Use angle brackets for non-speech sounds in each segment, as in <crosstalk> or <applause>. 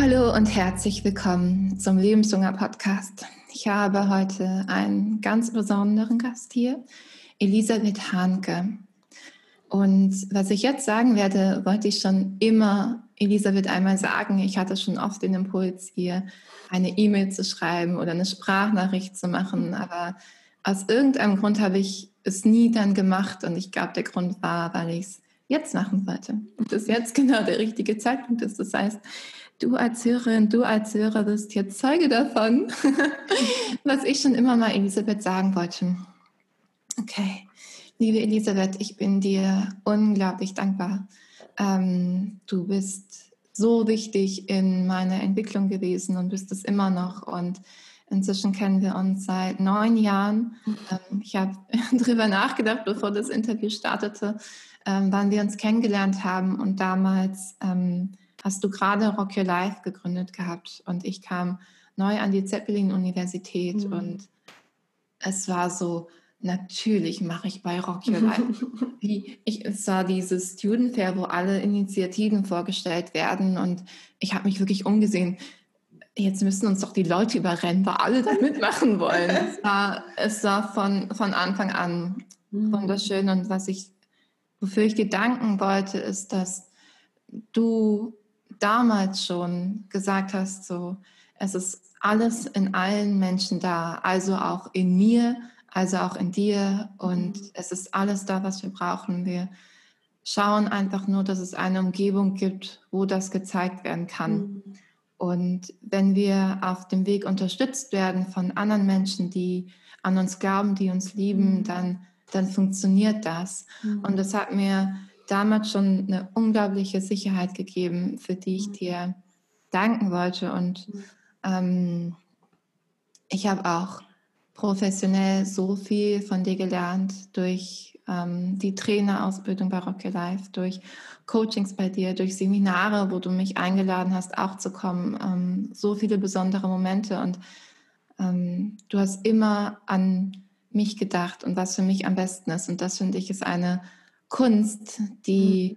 Hallo und herzlich willkommen zum Lebenshunger Podcast. Ich habe heute einen ganz besonderen Gast hier, Elisabeth Hahnke. Und was ich jetzt sagen werde, wollte ich schon immer Elisabeth einmal sagen. Ich hatte schon oft den Impuls, ihr eine E-Mail zu schreiben oder eine Sprachnachricht zu machen, aber aus irgendeinem Grund habe ich es nie dann gemacht und ich glaube, der Grund war, weil ich es jetzt machen wollte und das jetzt genau der richtige Zeitpunkt ist. Das heißt, du als Hörerin, du als Hörer bist jetzt Zeuge davon, <laughs> was ich schon immer mal Elisabeth sagen wollte. Okay, liebe Elisabeth, ich bin dir unglaublich dankbar. Ähm, du bist so wichtig in meiner Entwicklung gewesen und bist es immer noch. Und inzwischen kennen wir uns seit neun Jahren. Ähm, ich habe <laughs> darüber nachgedacht, bevor das Interview startete, ähm, wann wir uns kennengelernt haben. Und damals ähm, hast du gerade Rock Your Life gegründet gehabt und ich kam neu an die Zeppelin-Universität mhm. und es war so, natürlich mache ich bei Rock Your Life. <laughs> Wie ich, es war dieses Student Fair, wo alle Initiativen vorgestellt werden und ich habe mich wirklich umgesehen. Jetzt müssen uns doch die Leute überrennen, weil alle da mitmachen wollen. es <laughs> war, es war von, von Anfang an mhm. wunderschön und was ich, wofür ich dir danken wollte, ist, dass du damals schon gesagt hast, so, es ist alles in allen Menschen da, also auch in mir, also auch in dir und mhm. es ist alles da, was wir brauchen. Wir schauen einfach nur, dass es eine Umgebung gibt, wo das gezeigt werden kann. Mhm. Und wenn wir auf dem Weg unterstützt werden von anderen Menschen, die an uns glauben, die uns lieben, mhm. dann, dann funktioniert das. Mhm. Und das hat mir damals schon eine unglaubliche Sicherheit gegeben, für die ich dir danken wollte. Und ähm, ich habe auch professionell so viel von dir gelernt durch ähm, die Trainerausbildung bei Rocky Life, durch Coachings bei dir, durch Seminare, wo du mich eingeladen hast, auch zu kommen. Ähm, so viele besondere Momente und ähm, du hast immer an mich gedacht und was für mich am besten ist. Und das finde ich ist eine Kunst, die, mhm.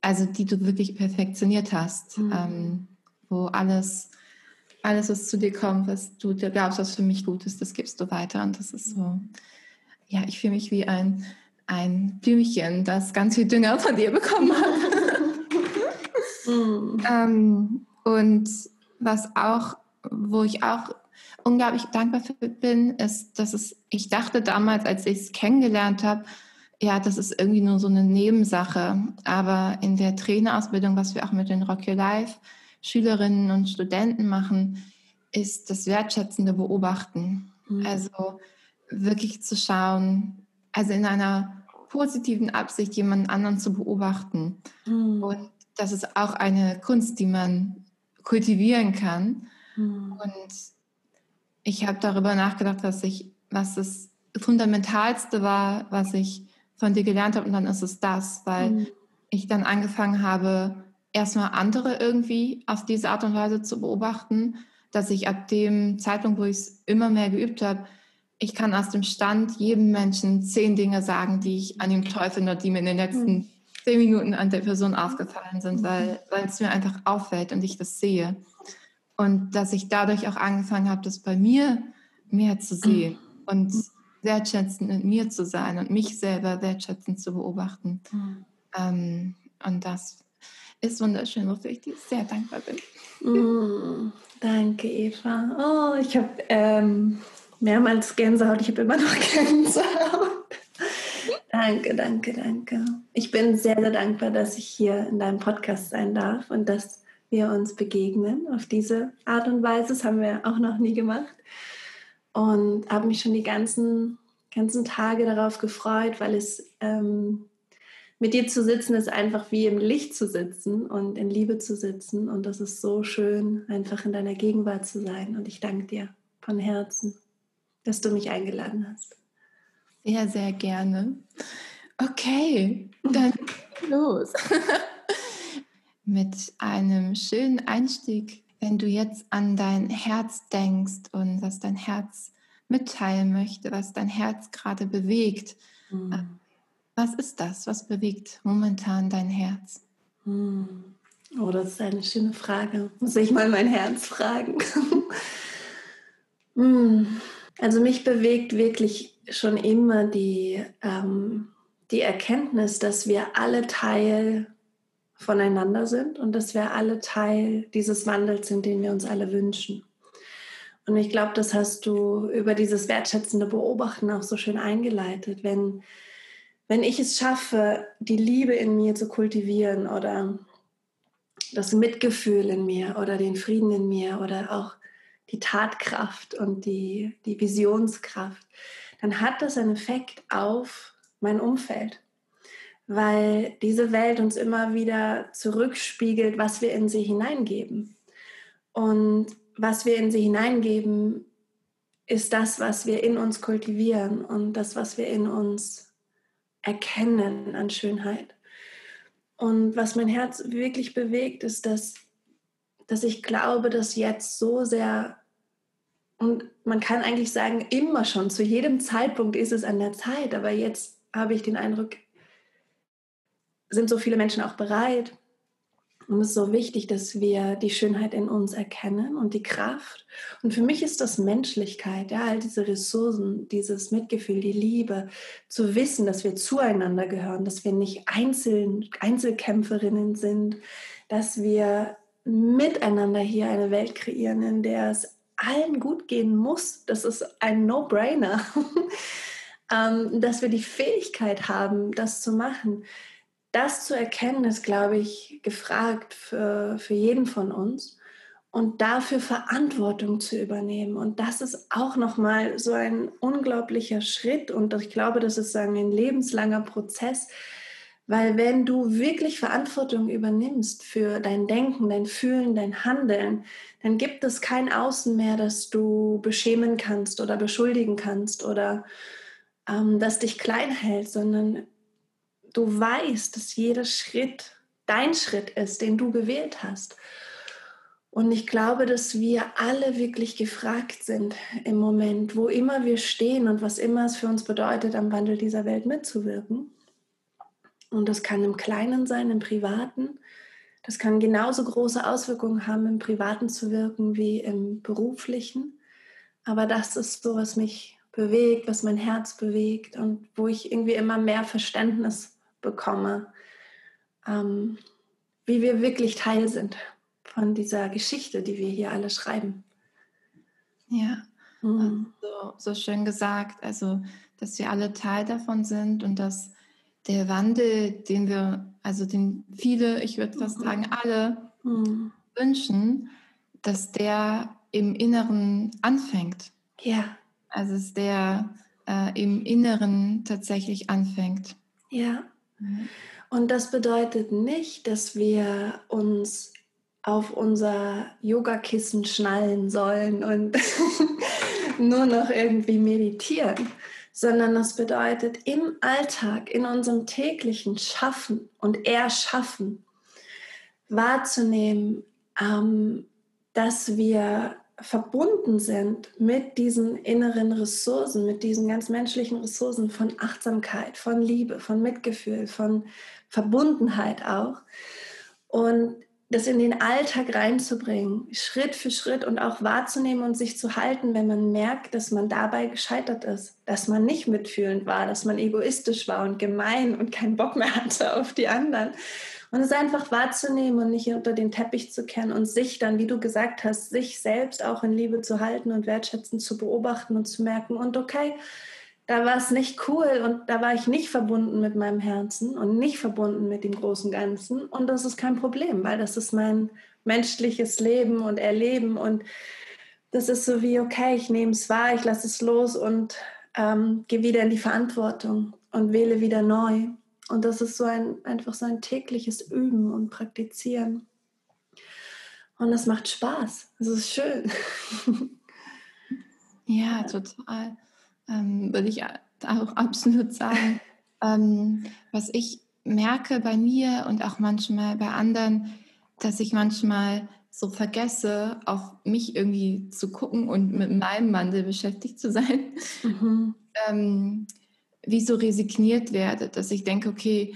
also die du wirklich perfektioniert hast, mhm. ähm, wo alles, alles, was zu dir kommt, was du dir glaubst, was für mich gut ist, das gibst du weiter. Und das ist so, ja, ich fühle mich wie ein, ein Blümchen, das ganz viel Dünger von dir bekommen hat. <laughs> mhm. ähm, und was auch, wo ich auch unglaublich dankbar für bin, ist, dass es, ich dachte damals, als ich es kennengelernt habe, ja, das ist irgendwie nur so eine Nebensache. Aber in der Trainerausbildung, was wir auch mit den Rock Your Life Schülerinnen und Studenten machen, ist das wertschätzende Beobachten. Mhm. Also wirklich zu schauen, also in einer positiven Absicht jemanden anderen zu beobachten. Mhm. Und das ist auch eine Kunst, die man kultivieren kann. Mhm. Und ich habe darüber nachgedacht, was ich, was das Fundamentalste war, was ich von dir gelernt habe und dann ist es das, weil mhm. ich dann angefangen habe, erstmal andere irgendwie auf diese Art und Weise zu beobachten, dass ich ab dem Zeitpunkt, wo ich es immer mehr geübt habe, ich kann aus dem Stand jedem Menschen zehn Dinge sagen, die ich an ihm toll finde, die mir in den letzten mhm. zehn Minuten an der Person aufgefallen sind, mhm. weil, weil es mir einfach auffällt und ich das sehe. Und dass ich dadurch auch angefangen habe, das bei mir mehr zu sehen. Und wertschätzend mit mir zu sein und mich selber wertschätzend zu beobachten. Mhm. Ähm, und das ist wunderschön, wofür ich dir sehr dankbar bin. Mm, danke, Eva. Oh, ich habe ähm, mehrmals Gänsehaut. Ich habe immer noch <laughs> Gänsehaut. danke, danke, danke. Ich bin sehr, sehr dankbar, dass ich hier in deinem Podcast sein darf und dass wir uns begegnen auf diese Art und Weise. Das haben wir auch noch nie gemacht und habe mich schon die ganzen, ganzen Tage darauf gefreut, weil es ähm, mit dir zu sitzen ist einfach wie im Licht zu sitzen und in Liebe zu sitzen. Und das ist so schön, einfach in deiner Gegenwart zu sein. Und ich danke dir von Herzen, dass du mich eingeladen hast. Sehr, sehr gerne. Okay, dann <laughs> los. <laughs> Mit einem schönen Einstieg wenn du jetzt an dein Herz denkst und was dein Herz mitteilen möchte, was dein Herz gerade bewegt, mhm. was ist das? Was bewegt momentan dein Herz? Mhm. Oh, das ist eine schöne Frage. Muss ich mal mein Herz fragen. <laughs> Hm. also mich bewegt wirklich schon immer die, ähm, die Erkenntnis, dass wir alle Teil voneinander sind und dass wir alle Teil dieses Wandels sind, den wir uns alle wünschen. Und ich glaube, das hast du über dieses wertschätzende Beobachten auch so schön eingeleitet. Wenn, wenn ich es schaffe, die Liebe in mir zu kultivieren oder das Mitgefühl in mir oder den Frieden in mir oder auch die Tatkraft und die, die Visionskraft, dann hat das einen Effekt auf mein Umfeld weil diese Welt uns immer wieder zurückspiegelt, was wir in sie hineingeben. Und was wir in sie hineingeben, ist das, was wir in uns kultivieren und das, was wir in uns erkennen an Schönheit. Und was mein Herz wirklich bewegt, ist, dass, dass ich glaube, dass jetzt so sehr, und man kann eigentlich sagen, immer schon, zu jedem Zeitpunkt ist es an der Zeit, aber jetzt habe ich den Eindruck, sind so viele Menschen auch bereit. Und es ist so wichtig, dass wir die Schönheit in uns erkennen und die Kraft. Und für mich ist das Menschlichkeit, ja, all diese Ressourcen, dieses Mitgefühl, die Liebe, zu wissen, dass wir zueinander gehören, dass wir nicht Einzel Einzelkämpferinnen sind, dass wir miteinander hier eine Welt kreieren, in der es allen gut gehen muss. Das ist ein No-Brainer. <laughs> Ähm, dass wir die Fähigkeit haben, das zu machen das zu erkennen, ist, glaube ich, gefragt für, für jeden von uns. Und dafür Verantwortung zu übernehmen. Und das ist auch nochmal so ein unglaublicher Schritt. Und ich glaube, das ist ein lebenslanger Prozess, weil wenn du wirklich Verantwortung übernimmst für dein Denken, dein Fühlen, dein Handeln, dann gibt es kein Außen mehr, das du beschämen kannst oder beschuldigen kannst oder ähm, das dich klein hält, sondern du weißt, dass jeder Schritt dein Schritt ist, den du gewählt hast. Und ich glaube, dass wir alle wirklich gefragt sind im Moment, wo immer wir stehen und was immer es für uns bedeutet, am Wandel dieser Welt mitzuwirken. Und das kann im Kleinen sein, im Privaten. Das kann genauso große Auswirkungen haben, im Privaten zu wirken wie im Beruflichen. Aber das ist so, was mich bewegt, was mein Herz bewegt und wo ich irgendwie immer mehr Verständnis bekomme, ähm, wie wir wirklich Teil sind von dieser Geschichte, die wir hier alle schreiben. Ja, mhm. so, so schön gesagt. Also, dass wir alle Teil davon sind und dass der Wandel, den wir, also den viele, ich würde fast mhm. sagen alle mhm. wünschen, dass der im Inneren anfängt. Ja. Also dass der äh, im Inneren tatsächlich anfängt. Ja. Und das bedeutet nicht, dass wir uns auf unser Yogakissen schnallen sollen und <laughs> nur noch irgendwie meditieren, sondern das bedeutet im Alltag, in unserem täglichen Schaffen und Erschaffen wahrzunehmen, ähm, dass wir verbunden sind mit diesen inneren Ressourcen, mit diesen ganz menschlichen Ressourcen von Achtsamkeit, von Liebe, von Mitgefühl, von Verbundenheit auch. Und das in den Alltag reinzubringen, Schritt für Schritt und auch wahrzunehmen und sich zu halten, wenn man merkt, dass man dabei gescheitert ist, dass man nicht mitfühlend war, dass man egoistisch war und gemein und keinen Bock mehr <laughs> hatte auf die anderen, und es einfach wahrzunehmen und nicht unter den Teppich zu kennen und sich dann, wie du gesagt hast, sich selbst auch in Liebe zu halten und wertschätzen zu beobachten und zu merken, und okay, da war es nicht cool und da war ich nicht verbunden mit meinem Herzen und nicht verbunden mit dem großen Ganzen. Und das ist kein Problem, weil das ist mein menschliches Leben und Erleben. Und das ist so wie, okay, ich nehme es wahr, ich lasse es los und ähm, gehe wieder in die Verantwortung und wähle wieder neu. Und das ist so ein, einfach so ein tägliches Üben und Praktizieren. Und das macht Spaß. Es ist schön. <laughs> Ja, total. Ähm, würde ich auch absolut sagen. <laughs> ähm, was ich merke bei mir und auch manchmal bei anderen, dass ich manchmal so vergesse, auf mich irgendwie zu gucken und mit meinem Wandel beschäftigt zu sein. Mhm. <laughs> Ähm, wie so resigniert werde, dass ich denke, okay,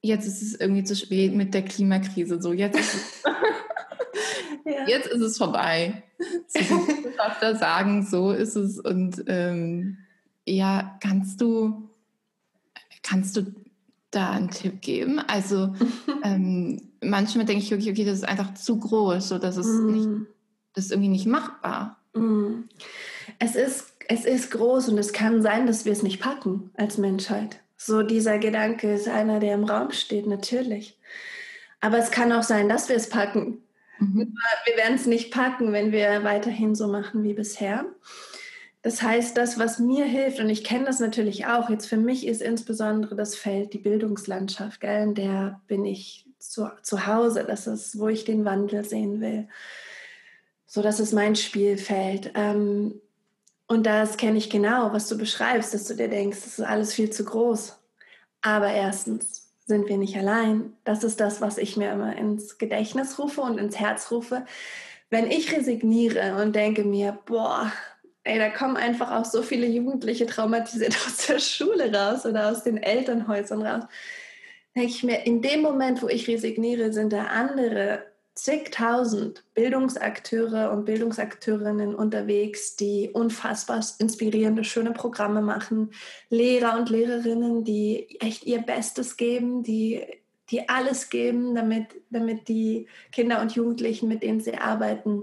jetzt ist es irgendwie zu spät mit der Klimakrise. So, jetzt ist es, <laughs> ja. jetzt ist es vorbei. So <laughs> Wissenschaftler sagen, so ist es. Und ähm, ja, kannst du, kannst du da einen Tipp geben? Also <laughs> ähm, manchmal denke ich, okay, okay, das ist einfach zu groß, so dass es mm. nicht, das ist irgendwie nicht machbar. Mm. Es ist es ist groß und es kann sein, dass wir es nicht packen als Menschheit. So dieser Gedanke ist einer, der im Raum steht, natürlich. Aber es kann auch sein, dass wir es packen. Mhm. Wir werden es nicht packen, wenn wir weiterhin so machen wie bisher. Das heißt, das, was mir hilft, und ich kenne das natürlich auch, jetzt für mich ist insbesondere das Feld die Bildungslandschaft, gell? in der bin ich zu, zu Hause, das ist, wo ich den Wandel sehen will. So, das ist mein Spielfeld. Ähm, und das kenne ich genau, was du beschreibst, dass du dir denkst, das ist alles viel zu groß. Aber erstens sind wir nicht allein. Das ist das, was ich mir immer ins Gedächtnis rufe und ins Herz rufe. Wenn ich resigniere und denke mir, boah, ey, da kommen einfach auch so viele Jugendliche traumatisiert <laughs> aus der Schule raus oder aus den Elternhäusern raus, denke ich mir, in dem Moment, wo ich resigniere, sind da andere zigtausend Bildungsakteure und Bildungsakteurinnen unterwegs, die unfassbar inspirierende, schöne Programme machen, Lehrer und Lehrerinnen, die echt ihr Bestes geben, die, die alles geben, damit, damit die Kinder und Jugendlichen, mit denen sie arbeiten,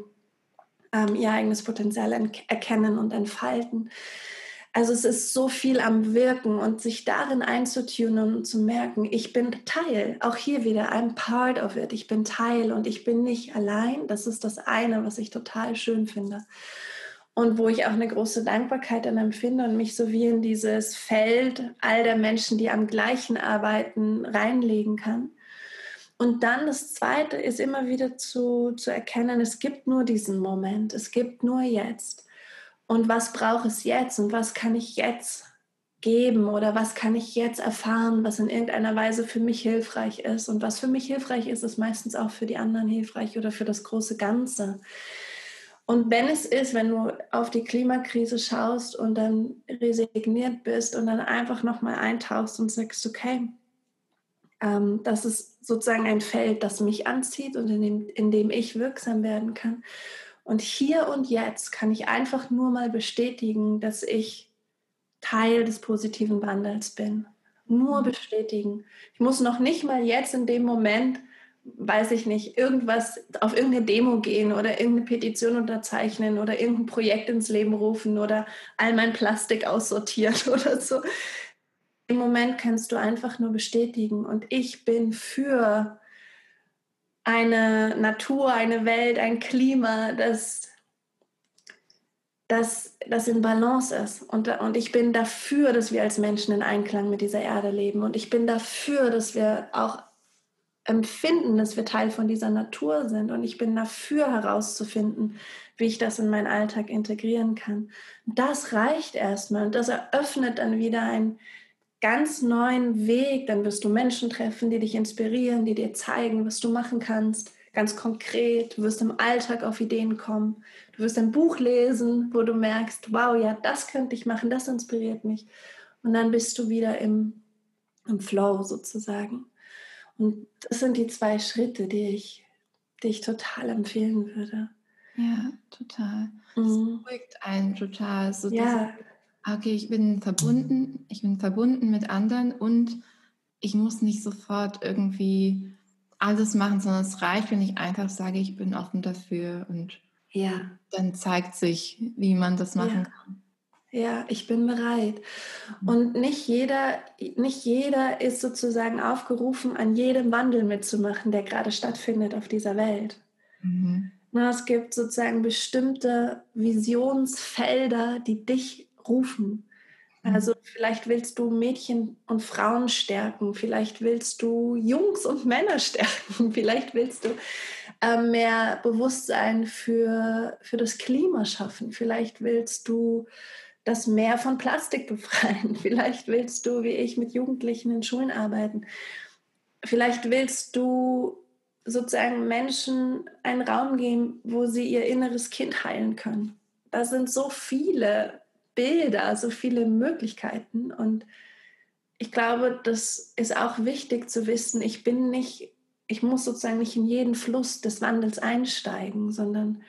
ähm, ihr eigenes Potenzial erkennen und entfalten. Also es ist so viel am Wirken und sich darin einzutunen und zu merken, ich bin Teil, auch hier wieder, I'm part of it, ich bin Teil und ich bin nicht allein. Das ist das eine, was ich total schön finde. Und wo ich auch eine große Dankbarkeit dann empfinde und mich so wie in dieses Feld all der Menschen, die am gleichen arbeiten, reinlegen kann. Und dann das Zweite ist immer wieder zu, zu erkennen, es gibt nur diesen Moment, es gibt nur jetzt und was braucht es jetzt und was kann ich jetzt geben oder was kann ich jetzt erfahren, was in irgendeiner Weise für mich hilfreich ist. Und was für mich hilfreich ist, ist meistens auch für die anderen hilfreich oder für das große Ganze. Und wenn es ist, wenn du auf die Klimakrise schaust und dann resigniert bist und dann einfach nochmal eintauchst und sagst, okay, ähm, das ist sozusagen ein Feld, das mich anzieht und in dem, in dem ich wirksam werden kann. Und hier und jetzt kann ich einfach nur mal bestätigen, dass ich Teil des positiven Wandels bin. Nur mhm. bestätigen. Ich muss noch nicht mal jetzt in dem Moment, weiß ich nicht, irgendwas auf irgendeine Demo gehen oder irgendeine Petition unterzeichnen oder irgendein Projekt ins Leben rufen oder all mein Plastik aussortieren <laughs> oder so. Im Moment kannst du einfach nur bestätigen und ich bin für eine Natur, eine Welt, ein Klima, das, das, das in Balance ist. Und, und ich bin dafür, dass wir als Menschen in Einklang mit dieser Erde leben. Und ich bin dafür, dass wir auch empfinden, dass wir Teil von dieser Natur sind. Und ich bin dafür herauszufinden, wie ich das in meinen Alltag integrieren kann. Das reicht erstmal und das eröffnet dann wieder ein, ganz neuen Weg. Dann wirst du Menschen treffen, die dich inspirieren, die dir zeigen, was du machen kannst. Ganz konkret, du wirst im Alltag auf Ideen kommen. Du wirst ein Buch lesen, wo du merkst, wow, ja, das könnte ich machen, das inspiriert mich. Und dann bist du wieder im, im Flow sozusagen. Und das sind die zwei Schritte, die ich, die ich total empfehlen würde. Ja, total. Mhm. Das beruhigt einen total. So ja. Okay, ich bin verbunden, ich bin verbunden mit anderen und ich muss nicht sofort irgendwie alles machen, sondern es reicht, wenn ich einfach sage, ich bin offen dafür und ja. dann zeigt sich, wie man das machen ja. kann. Ja, ich bin bereit. Und nicht jeder, nicht jeder ist sozusagen aufgerufen, an jedem Wandel mitzumachen, der gerade stattfindet auf dieser Welt. Mhm. es gibt sozusagen bestimmte Visionsfelder, die dich rufen. Mhm. Also vielleicht willst du Mädchen und Frauen stärken, vielleicht willst du Jungs und Männer <laughs> stärken, vielleicht willst du äh, mehr Bewusstsein für, für das Klima schaffen, vielleicht willst du das Meer von Plastik befreien, <laughs> vielleicht willst du, wie ich, mit Jugendlichen in Schulen arbeiten, vielleicht willst du sozusagen Menschen einen Raum geben, wo sie ihr inneres Kind heilen können. Da sind so viele Bilder, so viele Möglichkeiten. Und ich glaube, das ist auch wichtig zu wissen, ich bin nicht, ich muss sozusagen nicht in jeden Fluss des Wandels einsteigen, sondern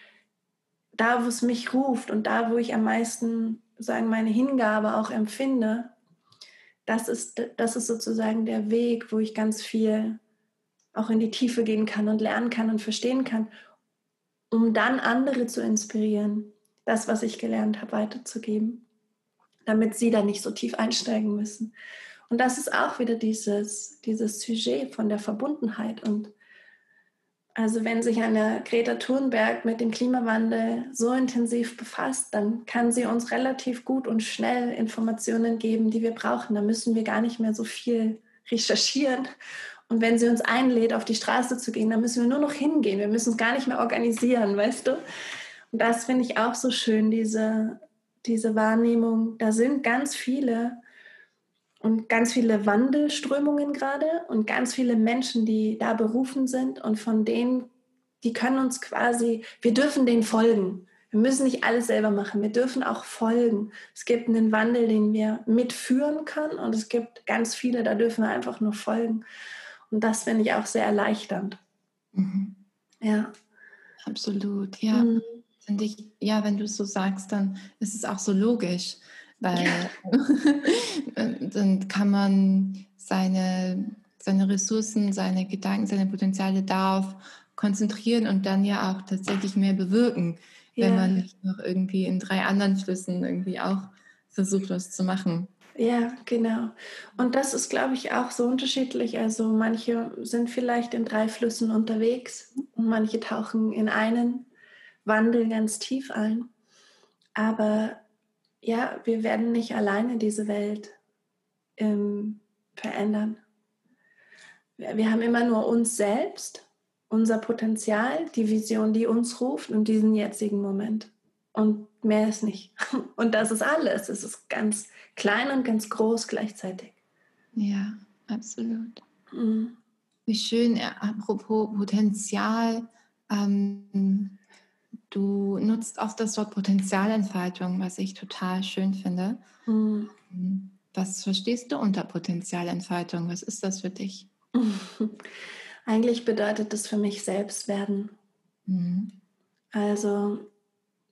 da, wo es mich ruft und da, wo ich am meisten sagen, meine Hingabe auch empfinde, das ist, das ist sozusagen der Weg, wo ich ganz viel auch in die Tiefe gehen kann und lernen kann und verstehen kann, um dann andere zu inspirieren, das, was ich gelernt habe, weiterzugeben, damit sie da nicht so tief einsteigen müssen. Und das ist auch wieder dieses, dieses Sujet von der Verbundenheit und also wenn sich eine Greta Thunberg mit dem Klimawandel so intensiv befasst, dann kann sie uns relativ gut und schnell Informationen geben, die wir brauchen. Da müssen wir gar nicht mehr so viel recherchieren. Und wenn sie uns einlädt, auf die Straße zu gehen, dann müssen wir nur noch hingehen. Wir müssen es gar nicht mehr organisieren, weißt du? Und das finde ich auch so schön, diese, diese Wahrnehmung. Da sind ganz viele und ganz viele Wandelströmungen gerade und ganz viele Menschen, die da berufen sind und von denen, die können uns quasi, wir dürfen denen folgen. Wir müssen nicht alles selber machen, wir dürfen auch folgen. Es gibt einen Wandel, den wir mitführen können und es gibt ganz viele, da dürfen wir einfach nur folgen. Und das finde ich auch sehr erleichternd. Mhm. Ja. Absolut, ja. Mhm. Ich, ja, wenn du es so sagst, dann ist es auch so logisch weil <laughs> dann kann man seine, seine Ressourcen, seine Gedanken, seine Potenziale darauf konzentrieren und dann ja auch tatsächlich mehr bewirken, ja. wenn man nicht noch irgendwie in drei anderen Flüssen irgendwie auch versucht, was zu machen. Ja, genau. Und das ist, glaube ich, auch so unterschiedlich. Also manche sind vielleicht in drei Flüssen unterwegs und manche tauchen in einen Wandel ganz tief ein. Aber ja, wir werden nicht alleine diese Welt ähm, verändern. Wir, wir haben immer nur uns selbst, unser Potenzial, die Vision, die uns ruft und diesen jetzigen Moment. Und mehr ist nicht. <laughs> Und das ist alles. Es ist ganz klein und ganz groß gleichzeitig. Ja, absolut. Mhm. Wie schön, äh, apropos Potenzial. Ähm, Du nutzt auch das Wort Potenzialentfaltung, was ich total schön finde. Mhm. Was verstehst du unter Potenzialentfaltung? Was ist das für dich? <laughs> Eigentlich bedeutet das für mich Selbstwerden. Mhm. Also,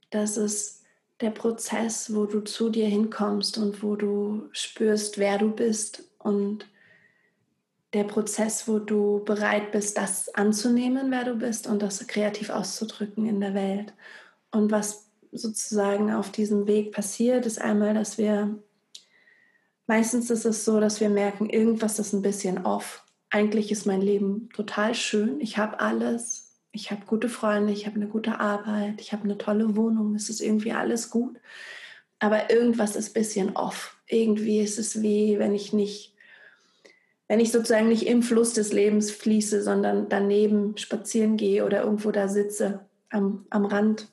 das ist der Prozess, wo du zu dir hinkommst und wo du spürst, wer du bist und der Prozess, wo du bereit bist, das anzunehmen, wer du bist und das kreativ auszudrücken in der Welt. Und was sozusagen auf diesem Weg passiert, ist einmal, dass wir, meistens ist es so, dass wir merken, irgendwas ist ein bisschen off. Eigentlich ist mein Leben total schön. Ich habe alles. Ich habe gute Freunde, ich habe eine gute Arbeit, ich habe eine tolle Wohnung, es ist irgendwie alles gut. Aber irgendwas ist ein bisschen off. Irgendwie ist es wie, wenn ich nicht wenn ich sozusagen nicht im Fluss des Lebens fließe, sondern daneben spazieren gehe oder irgendwo da sitze am, am Rand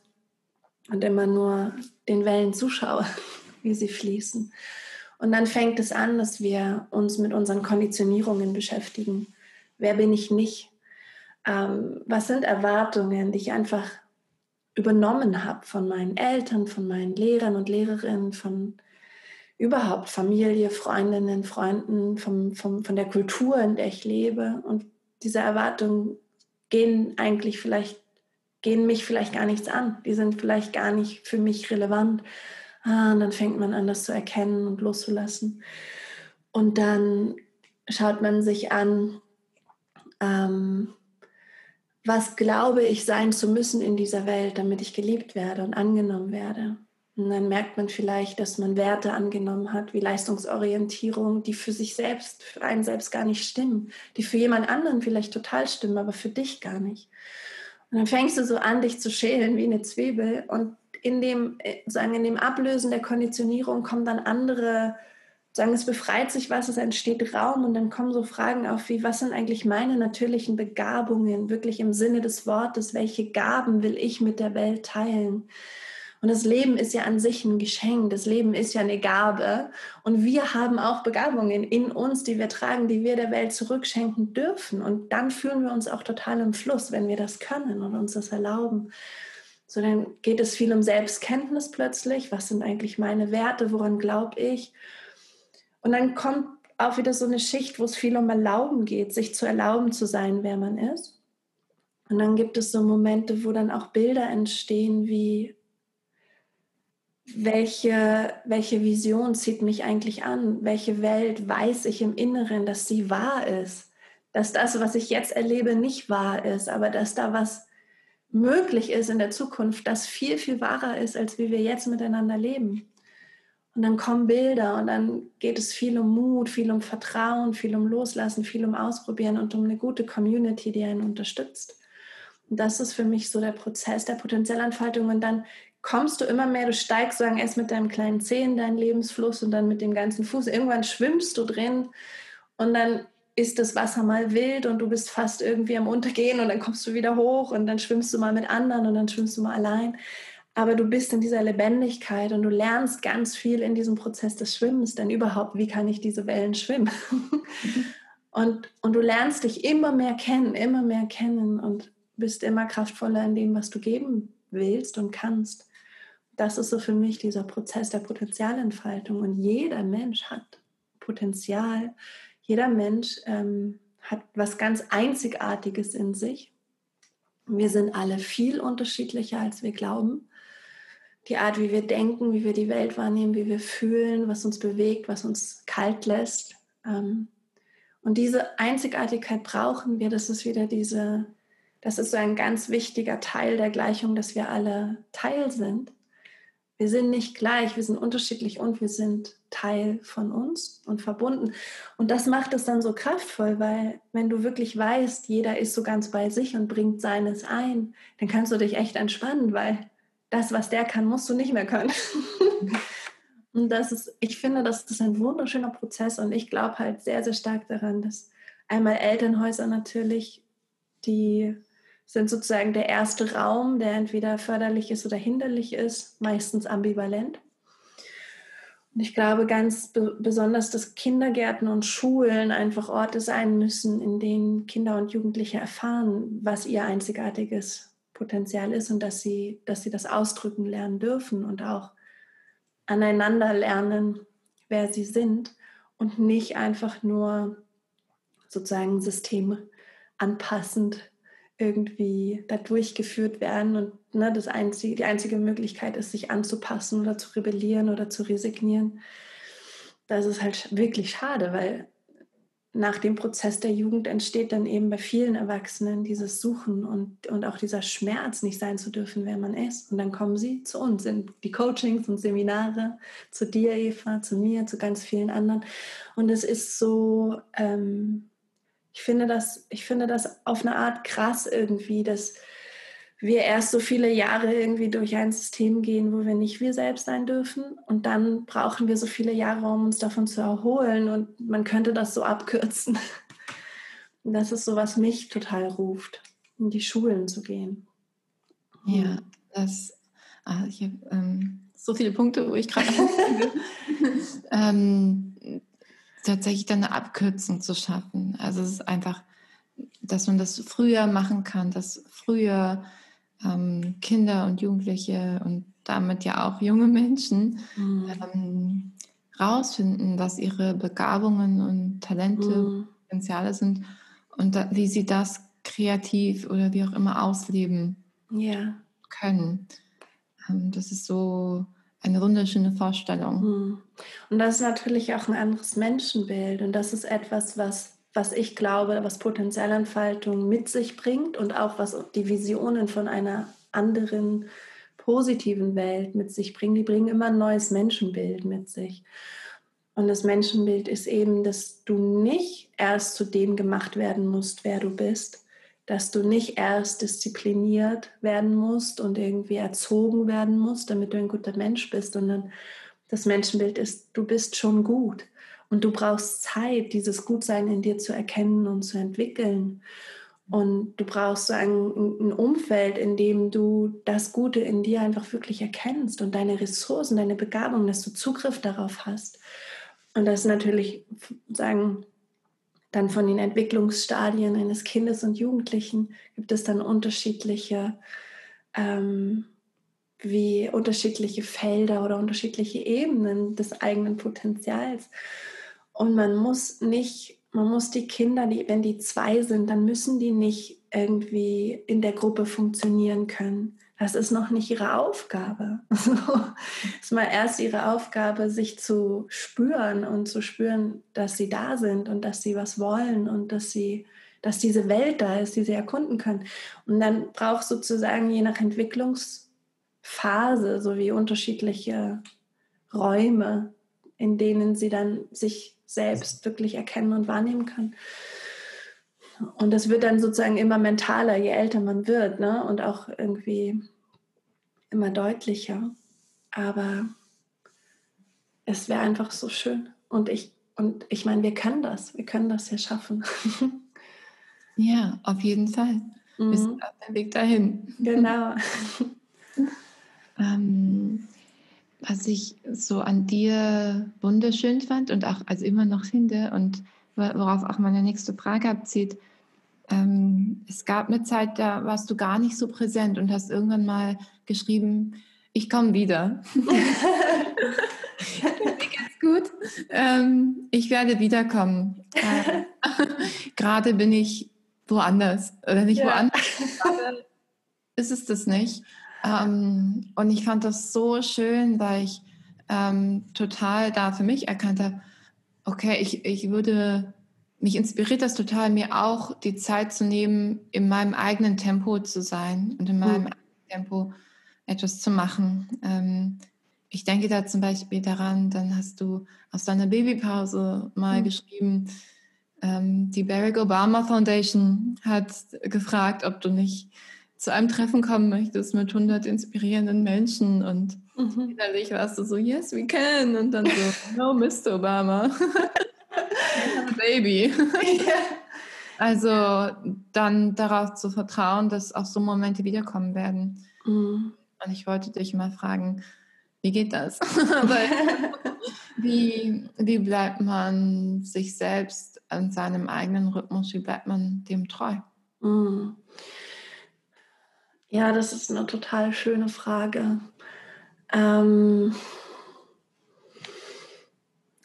und immer nur den Wellen zuschaue, <laughs> wie sie fließen. Und dann fängt es an, dass wir uns mit unseren Konditionierungen beschäftigen. Wer bin ich nicht? Ähm, was sind Erwartungen, die ich einfach übernommen habe von meinen Eltern, von meinen Lehrern und Lehrerinnen, von überhaupt Familie, Freundinnen, Freunden, vom, vom, von der Kultur, in der ich lebe. Und diese Erwartungen gehen eigentlich vielleicht, gehen mich vielleicht gar nichts an. Die sind vielleicht gar nicht für mich relevant. Ah, und dann fängt man an, das zu erkennen und loszulassen. Und dann schaut man sich an, ähm, was glaube ich sein zu müssen in dieser Welt, damit ich geliebt werde und angenommen werde. Und dann merkt man vielleicht, dass man Werte angenommen hat, wie Leistungsorientierung, die für sich selbst, für einen selbst gar nicht stimmen, die für jemand anderen vielleicht total stimmen, aber für dich gar nicht. Und dann fängst du so an, dich zu schälen wie eine Zwiebel und in dem, äh, sagen, in dem Ablösen der Konditionierung kommen dann andere, sagen, es befreit sich was, es entsteht Raum und dann kommen so Fragen auf wie, was sind eigentlich meine natürlichen Begabungen, wirklich im Sinne des Wortes, welche Gaben will ich mit der Welt teilen? Und das Leben ist ja an sich ein Geschenk, das Leben ist ja eine Gabe. Und wir haben auch Begabungen in uns, die wir tragen, die wir der Welt zurückschenken dürfen. Und dann fühlen wir uns auch total im Fluss, wenn wir das können und uns das erlauben. So, dann geht es viel um Selbstkenntnis plötzlich. Was sind eigentlich meine Werte? Woran glaube ich? Und dann kommt auch wieder so eine Schicht, wo es viel um Erlauben geht, sich zu erlauben zu sein, wer man ist. Und dann gibt es so Momente, wo dann auch Bilder entstehen, wie welche, welche Vision zieht mich eigentlich an? Welche Welt weiß ich im Inneren, dass sie wahr ist? Dass das, was ich jetzt erlebe, nicht wahr ist, aber dass da was möglich ist in der Zukunft, das viel, viel wahrer ist, als wie wir jetzt miteinander leben. Und dann kommen Bilder und dann geht es viel um Mut, viel um Vertrauen, viel um Loslassen, viel um Ausprobieren und um eine gute Community, die einen unterstützt. Und das ist für mich so der Prozess der Potenzialentfaltung. Und dann kommst du immer mehr, du steigst sagen, erst mit deinem kleinen Zeh in deinen Lebensfluss und dann mit dem ganzen Fuß. Irgendwann schwimmst du drin und dann ist das Wasser mal wild und du bist fast irgendwie am Untergehen und dann kommst du wieder hoch und dann schwimmst du mal mit anderen und dann schwimmst du mal allein. Aber du bist in dieser Lebendigkeit und du lernst ganz viel in diesem Prozess des Schwimmens, denn überhaupt, wie kann ich diese Wellen schwimmen? <laughs> und, und du lernst dich immer mehr kennen, immer mehr kennen und bist immer kraftvoller in dem, was du geben willst und kannst das ist so für mich dieser Prozess der Potenzialentfaltung. Und jeder Mensch hat Potenzial. Jeder Mensch ähm, hat was ganz Einzigartiges in sich. Wir sind alle viel unterschiedlicher, als wir glauben. Die Art, wie wir denken, wie wir die Welt wahrnehmen, wie wir fühlen, was uns bewegt, was uns kalt lässt. Ähm, und diese Einzigartigkeit brauchen wir. Das ist wieder diese, das ist so ein ganz wichtiger Teil der Gleichung, dass wir alle Teil sind. Wir sind nicht gleich, wir sind unterschiedlich und wir sind Teil von uns und verbunden. Und das macht es dann so kraftvoll, weil wenn du wirklich weißt, jeder ist so ganz bei sich und bringt seines ein, dann kannst du dich echt entspannen, weil das, was der kann, musst du nicht mehr können. <laughs> und das ist, ich finde, das ist ein wunderschöner Prozess und ich glaube halt sehr, sehr stark daran, dass einmal Elternhäuser natürlich die sind sozusagen der erste Raum, der entweder förderlich ist oder hinderlich ist, meistens ambivalent. Und ich glaube ganz besonders, dass Kindergärten und Schulen einfach Orte sein müssen, in denen Kinder und Jugendliche erfahren, was ihr einzigartiges Potenzial ist und dass sie, dass sie das ausdrücken lernen dürfen und auch aneinander lernen, wer sie sind und nicht einfach nur sozusagen systemanpassend irgendwie da durchgeführt werden und ne, das einzige, die einzige Möglichkeit ist, sich anzupassen oder zu rebellieren oder zu resignieren. Das ist halt wirklich schade, weil nach dem Prozess der Jugend entsteht dann eben bei vielen Erwachsenen dieses Suchen und, und auch dieser Schmerz, nicht sein zu dürfen, wer man ist. Und dann kommen sie zu uns in die Coachings und Seminare, zu dir, Eva, zu mir, zu ganz vielen anderen. Und es ist so, ähm, ich finde das, ich finde das auf eine Art krass irgendwie, dass wir erst so viele Jahre irgendwie durch ein System gehen, wo wir nicht wir selbst sein dürfen. Und dann brauchen wir so viele Jahre, um uns davon zu erholen. Und man könnte das so abkürzen. Und das ist so, was mich total ruft, in die Schulen zu gehen. Ja, das, ah, ich habe ähm, so viele Punkte, wo ich gerade <laughs> ähm, tatsächlich dann eine Abkürzung zu schaffen. Also es ist einfach, dass man das früher machen kann, dass früher ähm, Kinder und Jugendliche und damit ja auch junge Menschen mhm. ähm, rausfinden, was ihre Begabungen und Talente, mhm. Potenziale sind und da, wie sie das kreativ oder wie auch immer ausleben ja. können. Ähm, das ist so eine wunderschöne Vorstellung. Hm. Und das ist natürlich auch ein anderes Menschenbild. Und das ist etwas, was, was ich glaube, was Potenzialentfaltung mit sich bringt und auch was die Visionen von einer anderen positiven Welt mit sich bringen. Die bringen immer ein neues Menschenbild mit sich. Und das Menschenbild ist eben, dass du nicht erst zu dem gemacht werden musst, wer du bist, dass du nicht erst diszipliniert werden musst und irgendwie erzogen werden musst, damit du ein guter Mensch bist, sondern das Menschenbild ist, du bist schon gut und du brauchst Zeit, dieses Gutsein in dir zu erkennen und zu entwickeln. Und du brauchst so ein, ein, Umfeld, in dem du das Gute in dir einfach wirklich erkennst und deine Ressourcen, deine Begabung, dass du Zugriff darauf hast. Und das ist natürlich sagen, dann von den Entwicklungsstadien eines Kindes und Jugendlichen gibt es dann unterschiedliche, ähm, wie unterschiedliche Felder oder unterschiedliche Ebenen des eigenen Potenzials. Und man muss nicht, man muss die Kinder, die, wenn die zwei sind, dann müssen die nicht irgendwie in der Gruppe funktionieren können. Das ist noch nicht ihre Aufgabe. <laughs> es ist mal erst ihre Aufgabe, sich zu spüren und zu spüren, dass sie da sind und dass sie was wollen und dass sie, dass diese Welt da ist, die sie erkunden können. Und dann braucht sozusagen je nach Entwicklungsphase sowie unterschiedliche Räume, in denen sie dann sich selbst wirklich erkennen und wahrnehmen kann. Und das wird dann sozusagen immer mentaler, je älter man wird, ne? Und auch irgendwie immer deutlicher. Aber es wäre einfach so schön. Und ich, und ich meine, wir können das. Wir können das ja schaffen. <laughs> ja, auf jeden Fall. Mhm. Wir sind auf dem Weg dahin. Genau. <laughs> <laughs> ähm, was ich so an dir wunderschön fand und auch also immer noch finde und worauf auch meine nächste Frage abzieht. Ähm, es gab eine Zeit, da warst du gar nicht so präsent und hast irgendwann mal geschrieben, ich komme wieder. <laughs> Mir geht's gut. Ähm, ich werde wiederkommen. Äh, <laughs> Gerade bin ich woanders oder nicht ja. woanders. Ist es das nicht. Ähm, und ich fand das so schön, weil ich ähm, total da für mich erkannt habe, okay, ich, ich würde, mich inspiriert das total, mir auch die Zeit zu nehmen, in meinem eigenen Tempo zu sein und in meinem mhm. Tempo etwas zu machen. Ähm, ich denke da zum Beispiel daran, dann hast du aus deiner Babypause mal mhm. geschrieben, ähm, die Barack Obama Foundation hat gefragt, ob du nicht zu einem Treffen kommen möchtest mit 100 inspirierenden Menschen und mhm. innerlich warst du so, yes, we can und dann so, <laughs> no, Mr. Obama. <laughs> Baby. Also dann darauf zu vertrauen, dass auch so Momente wiederkommen werden. Mhm. Und ich wollte dich mal fragen, wie geht das? <laughs> wie, wie bleibt man sich selbst an seinem eigenen Rhythmus? Wie bleibt man dem treu? Mhm. Ja, das ist eine total schöne Frage. Ähm,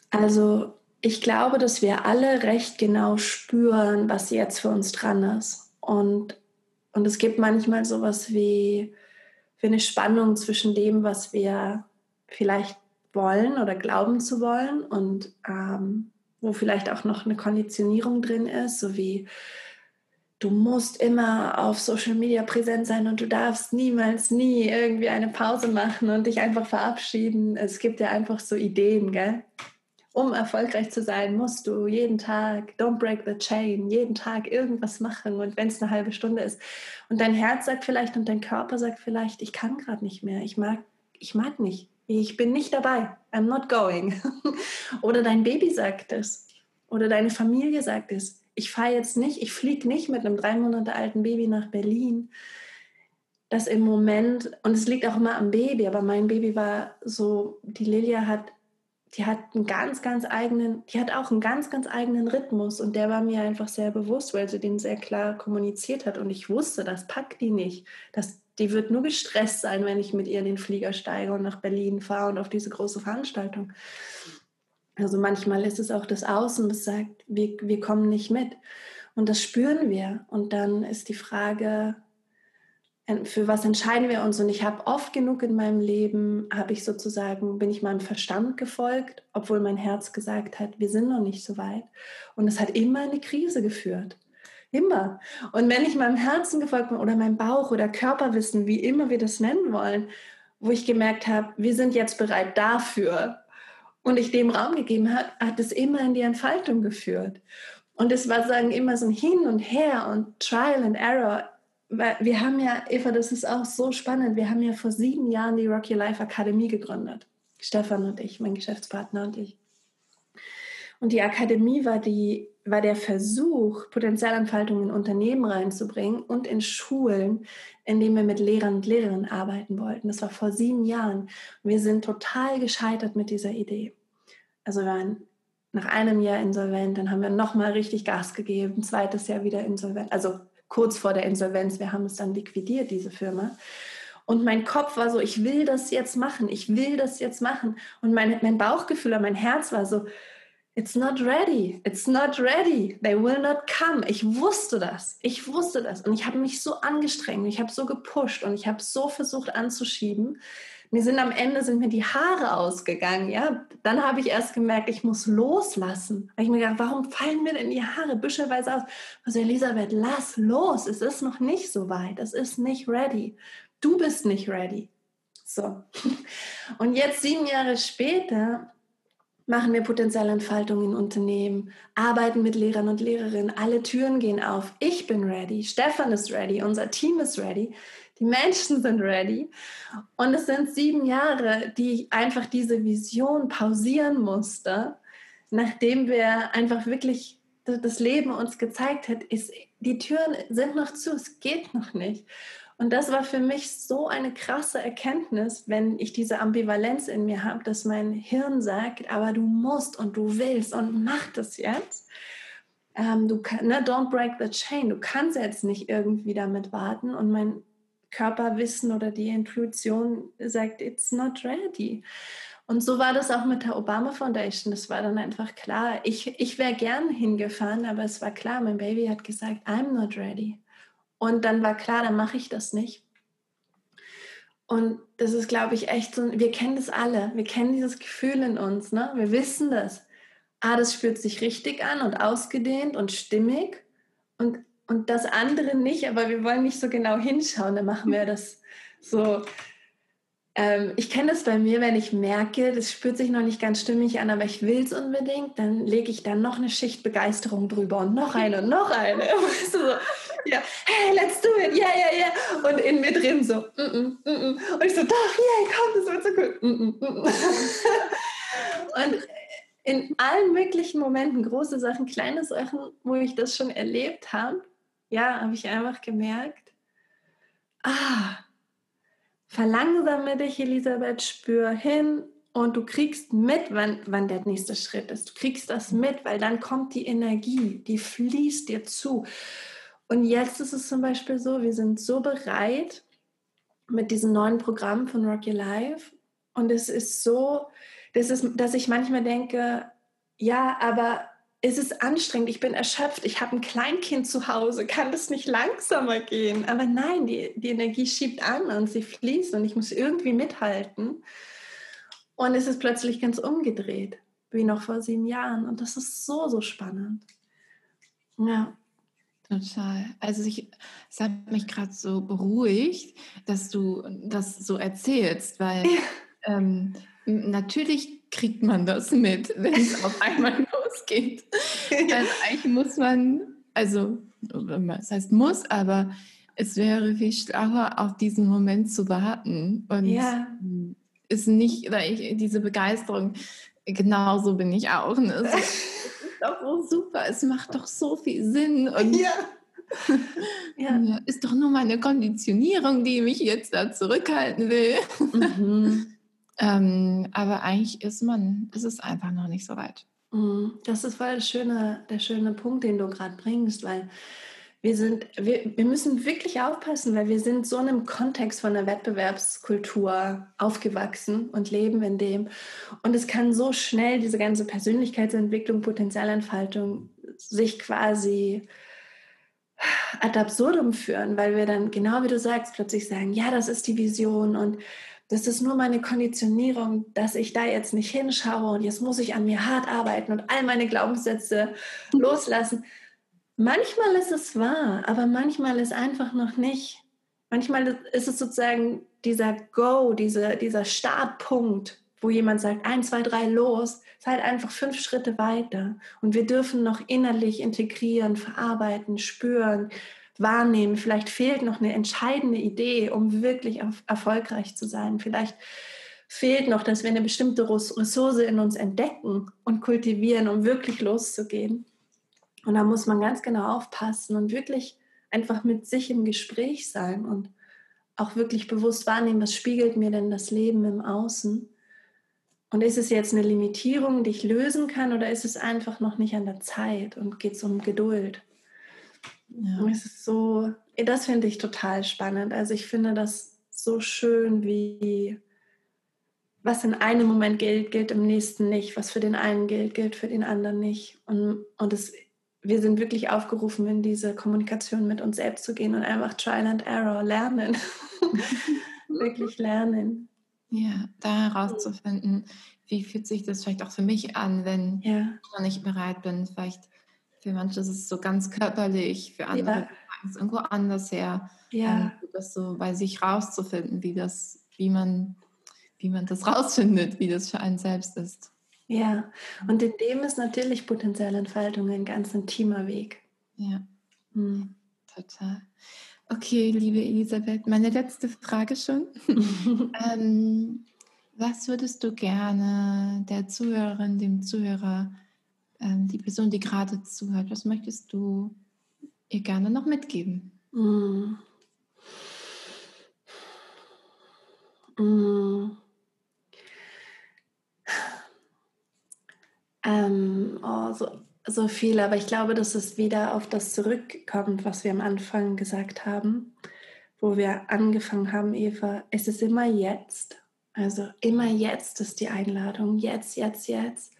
also ich glaube, dass wir alle recht genau spüren, was jetzt für uns dran ist. Und, und es gibt manchmal sowas wie, wie eine Spannung zwischen dem, was wir vielleicht wollen oder glauben zu wollen und ähm, wo vielleicht auch noch eine Konditionierung drin ist, so wie du musst immer auf Social Media präsent sein und du darfst niemals, nie irgendwie eine Pause machen und dich einfach verabschieden. Es gibt ja einfach so Ideen, gell? Um erfolgreich zu sein, musst du jeden Tag, don't break the chain, jeden Tag irgendwas machen und wenn es eine halbe Stunde ist. Und dein Herz sagt vielleicht und dein Körper sagt vielleicht, ich kann gerade nicht mehr, ich mag, ich mag nicht, ich bin nicht dabei, I'm not going. <laughs> oder dein Baby sagt es oder deine Familie sagt es ich fahre jetzt nicht, ich fliege nicht mit einem drei Monate alten Baby nach Berlin. Das im Moment, und es liegt auch immer am Baby, aber mein Baby war so, die Lilia hat, die hat einen ganz, ganz eigenen, die hat auch einen ganz, ganz eigenen Rhythmus und der war mir einfach sehr bewusst, weil sie den sehr klar kommuniziert hat und ich wusste, das packt die nicht. Das, die wird nur gestresst sein, wenn ich mit ihr in den Flieger steige und nach Berlin fahre und auf diese große Veranstaltung. Also manchmal ist es auch das Außen, das sagt, wir, wir kommen nicht mit. Und das spüren wir. Und dann ist die Frage, für was entscheiden wir uns? Und ich habe oft genug in meinem Leben, habe ich sozusagen, bin ich meinem Verstand gefolgt, obwohl mein Herz gesagt hat, wir sind noch nicht so weit. Und es hat immer eine Krise geführt. Immer. Und wenn ich meinem Herzen gefolgt bin oder meinem Bauch oder Körperwissen, wie immer wir das nennen wollen, wo ich gemerkt habe, wir sind jetzt bereit dafür, und ich dem Raum gegeben habe, hat es immer in die Entfaltung geführt. Und es war sagen immer so ein Hin und Her und Trial and Error. Wir haben ja, Eva, das ist auch so spannend, wir haben ja vor sieben Jahren die Rocky Life Akademie gegründet. Stefan und ich, mein Geschäftspartner und ich. Und die Akademie war, die, war der Versuch, Potenzialentfaltung in Unternehmen reinzubringen und in Schulen, in denen wir mit Lehrern und Lehrerinnen arbeiten wollten. Das war vor sieben Jahren. Und wir sind total gescheitert mit dieser Idee. Also wir waren nach einem Jahr insolvent, dann haben wir nochmal richtig Gas gegeben, zweites Jahr wieder insolvent, also kurz vor der Insolvenz, wir haben es dann liquidiert, diese Firma. Und mein Kopf war so, ich will das jetzt machen, ich will das jetzt machen. Und mein, mein Bauchgefühl, mein Herz war so, It's not ready. It's not ready. They will not come. Ich wusste das. Ich wusste das. Und ich habe mich so angestrengt. Ich habe so gepusht und ich habe so versucht anzuschieben. Mir sind am Ende sind mir die Haare ausgegangen. Ja, dann habe ich erst gemerkt, ich muss loslassen. Habe ich mir gedacht, warum fallen mir denn die Haare büschelweise aus? Also Elisabeth, lass los. Es ist noch nicht so weit. Es ist nicht ready. Du bist nicht ready. So. <laughs> Und jetzt sieben Jahre später machen wir Potenzialentfaltung in Unternehmen, arbeiten mit Lehrern und Lehrerinnen, alle Türen gehen auf. Ich bin ready, Stefan ist ready, unser Team ist ready, die Menschen sind ready. Und es sind sieben Jahre, die ich einfach diese Vision pausieren musste, nachdem wir einfach wirklich das Leben uns gezeigt hat, ist, die Türen sind noch zu, es geht noch nicht. Und das war für mich so eine krasse Erkenntnis, wenn ich diese Ambivalenz in mir habe, dass mein Hirn sagt, aber du musst und du willst und mach das jetzt. Ähm, du kann, ne, don't break the chain. Du kannst jetzt nicht irgendwie damit warten. Und mein Körperwissen oder die Intuition sagt, it's not ready. Und so war das auch mit der Obama Foundation. Das war dann einfach klar. Ich, ich wäre gern hingefahren, aber es war klar, mein Baby hat gesagt, I'm not ready. Und dann war klar, dann mache ich das nicht. Und das ist, glaube ich, echt so, wir kennen das alle, wir kennen dieses Gefühl in uns, ne? wir wissen das. Ah, das spürt sich richtig an und ausgedehnt und stimmig und, und das andere nicht, aber wir wollen nicht so genau hinschauen, dann machen wir das so ähm, ich kenne das bei mir, wenn ich merke, das spürt sich noch nicht ganz stimmig an, aber ich will es unbedingt, dann lege ich da noch eine Schicht Begeisterung drüber und noch eine und noch eine. <laughs> ja, hey, let's do it, yeah, yeah, yeah. Und in mir drin so, mm -mm, mm -mm. und ich so, doch, yeah, komm, das wird so gut. Mm -mm, mm <laughs> und in allen möglichen Momenten, große Sachen, kleine Sachen, wo ich das schon erlebt habe, ja, habe ich einfach gemerkt, ah, Verlangsame dich, Elisabeth, spür hin und du kriegst mit, wann, wann der nächste Schritt ist. Du kriegst das mit, weil dann kommt die Energie, die fließt dir zu. Und jetzt ist es zum Beispiel so, wir sind so bereit mit diesem neuen Programm von Rock Your Life. Und es ist so, das ist, dass ich manchmal denke, ja, aber es ist anstrengend, ich bin erschöpft, ich habe ein Kleinkind zu Hause, kann das nicht langsamer gehen? Aber nein, die, die Energie schiebt an und sie fließt und ich muss irgendwie mithalten. Und es ist plötzlich ganz umgedreht, wie noch vor sieben Jahren. Und das ist so, so spannend. Ja. Total. Also ich, es hat mich gerade so beruhigt, dass du das so erzählst, weil ähm, natürlich kriegt man das mit, wenn es auf einmal <laughs> losgeht. Also eigentlich muss man, also das heißt muss, aber es wäre viel schlauer, auf diesen Moment zu warten und ja. ist nicht, weil ich diese Begeisterung, genauso bin ich auch. Ne? <laughs> Doch so super, es macht doch so viel Sinn und <laughs> ja. ja. Ist doch nur meine Konditionierung, die mich jetzt da zurückhalten will. Mhm. <laughs> ähm, aber eigentlich ist man, ist es einfach noch nicht so weit. Mhm. Das ist voll schöne, der schöne Punkt, den du gerade bringst, weil wir sind, wir, wir müssen wirklich aufpassen, weil wir sind so in einem Kontext von einer Wettbewerbskultur aufgewachsen und leben in dem. Und es kann so schnell diese ganze Persönlichkeitsentwicklung, Potenzialentfaltung sich quasi ad absurdum führen, weil wir dann, genau wie du sagst, plötzlich sagen, ja, das ist die Vision und das ist nur meine Konditionierung, dass ich da jetzt nicht hinschaue und jetzt muss ich an mir hart arbeiten und all meine Glaubenssätze loslassen. Manchmal ist es wahr, aber manchmal ist einfach noch nicht. Manchmal ist es sozusagen dieser Go, diese, dieser Startpunkt, wo jemand sagt, eins, zwei, drei, los, ist halt einfach fünf Schritte weiter. Und wir dürfen noch innerlich integrieren, verarbeiten, spüren, wahrnehmen. Vielleicht fehlt noch eine entscheidende Idee, um wirklich erfolgreich zu sein. Vielleicht fehlt noch, dass wir eine bestimmte Ressource in uns entdecken und kultivieren, um wirklich loszugehen. Und da muss man ganz genau aufpassen und wirklich einfach mit sich im Gespräch sein und auch wirklich bewusst wahrnehmen, was spiegelt mir denn das Leben im Außen. Und ist es jetzt eine Limitierung, die ich lösen kann, oder ist es einfach noch nicht an der Zeit und geht es um Geduld? Ja. Es ist so, das finde ich total spannend. Also ich finde das so schön, wie, was in einem Moment gilt, gilt im nächsten nicht. Was für den einen gilt, gilt für den anderen nicht. Und, und es, wir sind wirklich aufgerufen, in diese Kommunikation mit uns selbst zu gehen und einfach Trial and Error lernen. <laughs> wirklich lernen. Ja, da herauszufinden, wie fühlt sich das vielleicht auch für mich an, wenn ja. ich noch nicht bereit bin. Vielleicht für manche ist es so ganz körperlich, für andere ja. es irgendwo anders her. Ja. Ähm, das so bei sich rauszufinden, wie das, wie man wie man das <laughs> rausfindet, wie das für einen selbst ist. Ja, und in dem ist natürlich potenzielle Entfaltung ein ganz intimer Weg. Ja, hm. total. Okay, liebe Elisabeth, meine letzte Frage schon. <laughs> ähm, was würdest du gerne der Zuhörerin, dem Zuhörer, ähm, die Person, die gerade zuhört, was möchtest du ihr gerne noch mitgeben? Mm. Mm. Ähm, oh, so, so viel, aber ich glaube, dass es wieder auf das zurückkommt, was wir am Anfang gesagt haben, wo wir angefangen haben, Eva. Es ist immer jetzt. Also immer jetzt ist die Einladung. Jetzt, jetzt, jetzt.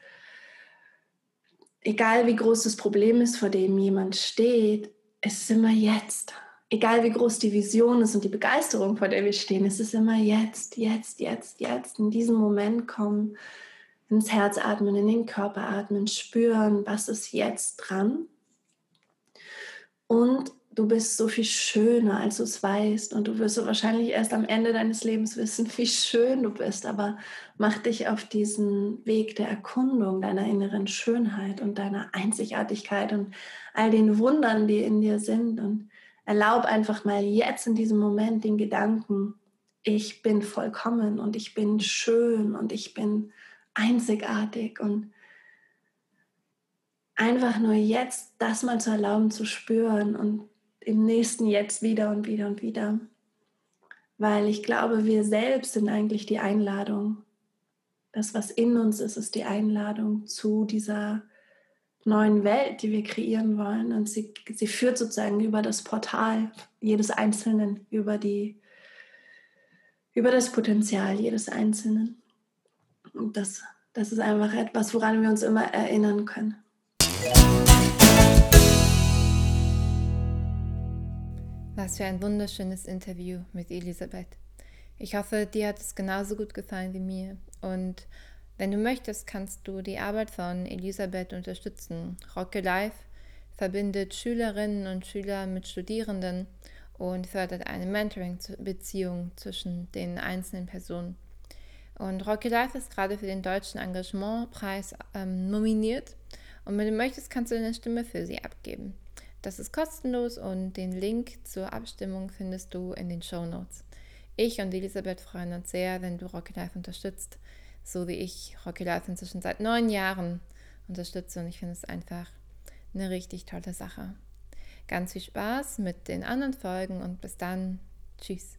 Egal wie groß das Problem ist, vor dem jemand steht, es ist immer jetzt. Egal wie groß die Vision ist und die Begeisterung, vor der wir stehen, es ist immer jetzt, jetzt, jetzt, jetzt. In diesem Moment kommen ins Herz atmen, in den Körper atmen, spüren, was ist jetzt dran. Und du bist so viel schöner, als du es weißt. Und du wirst so wahrscheinlich erst am Ende deines Lebens wissen, wie schön du bist. Aber mach dich auf diesen Weg der Erkundung deiner inneren Schönheit und deiner Einzigartigkeit und all den Wundern, die in dir sind. Und erlaub einfach mal jetzt in diesem Moment den Gedanken, ich bin vollkommen und ich bin schön und ich bin einzigartig und einfach nur jetzt das mal zu erlauben zu spüren und im nächsten jetzt wieder und wieder und wieder. Weil ich glaube, wir selbst sind eigentlich die Einladung. Das, was in uns ist, ist die Einladung zu dieser neuen Welt, die wir kreieren wollen. Und sie, sie führt sozusagen über das Portal jedes Einzelnen, über, die, über das Potenzial jedes Einzelnen. Und das, das ist einfach etwas, woran wir uns immer erinnern können. Was für ein wunderschönes Interview mit Elisabeth. Ich hoffe, dir hat es genauso gut gefallen wie mir. Und wenn du möchtest, kannst du die Arbeit von Elisabeth unterstützen. Rocke Life verbindet Schülerinnen und Schüler mit Studierenden und fördert eine Mentoring-Beziehung zwischen den einzelnen Personen. Und Rocky Life ist gerade für den Deutschen Engagementpreis ähm, nominiert. Und wenn du möchtest, kannst du deine Stimme für sie abgeben. Das ist kostenlos und den Link zur Abstimmung findest du in den Show Notes. Ich und Elisabeth freuen uns sehr, wenn du Rocky Life unterstützt, so wie ich Rocky Life inzwischen seit neun Jahren unterstütze und ich finde es einfach eine richtig tolle Sache. Ganz viel Spaß mit den anderen Folgen und bis dann. Tschüss.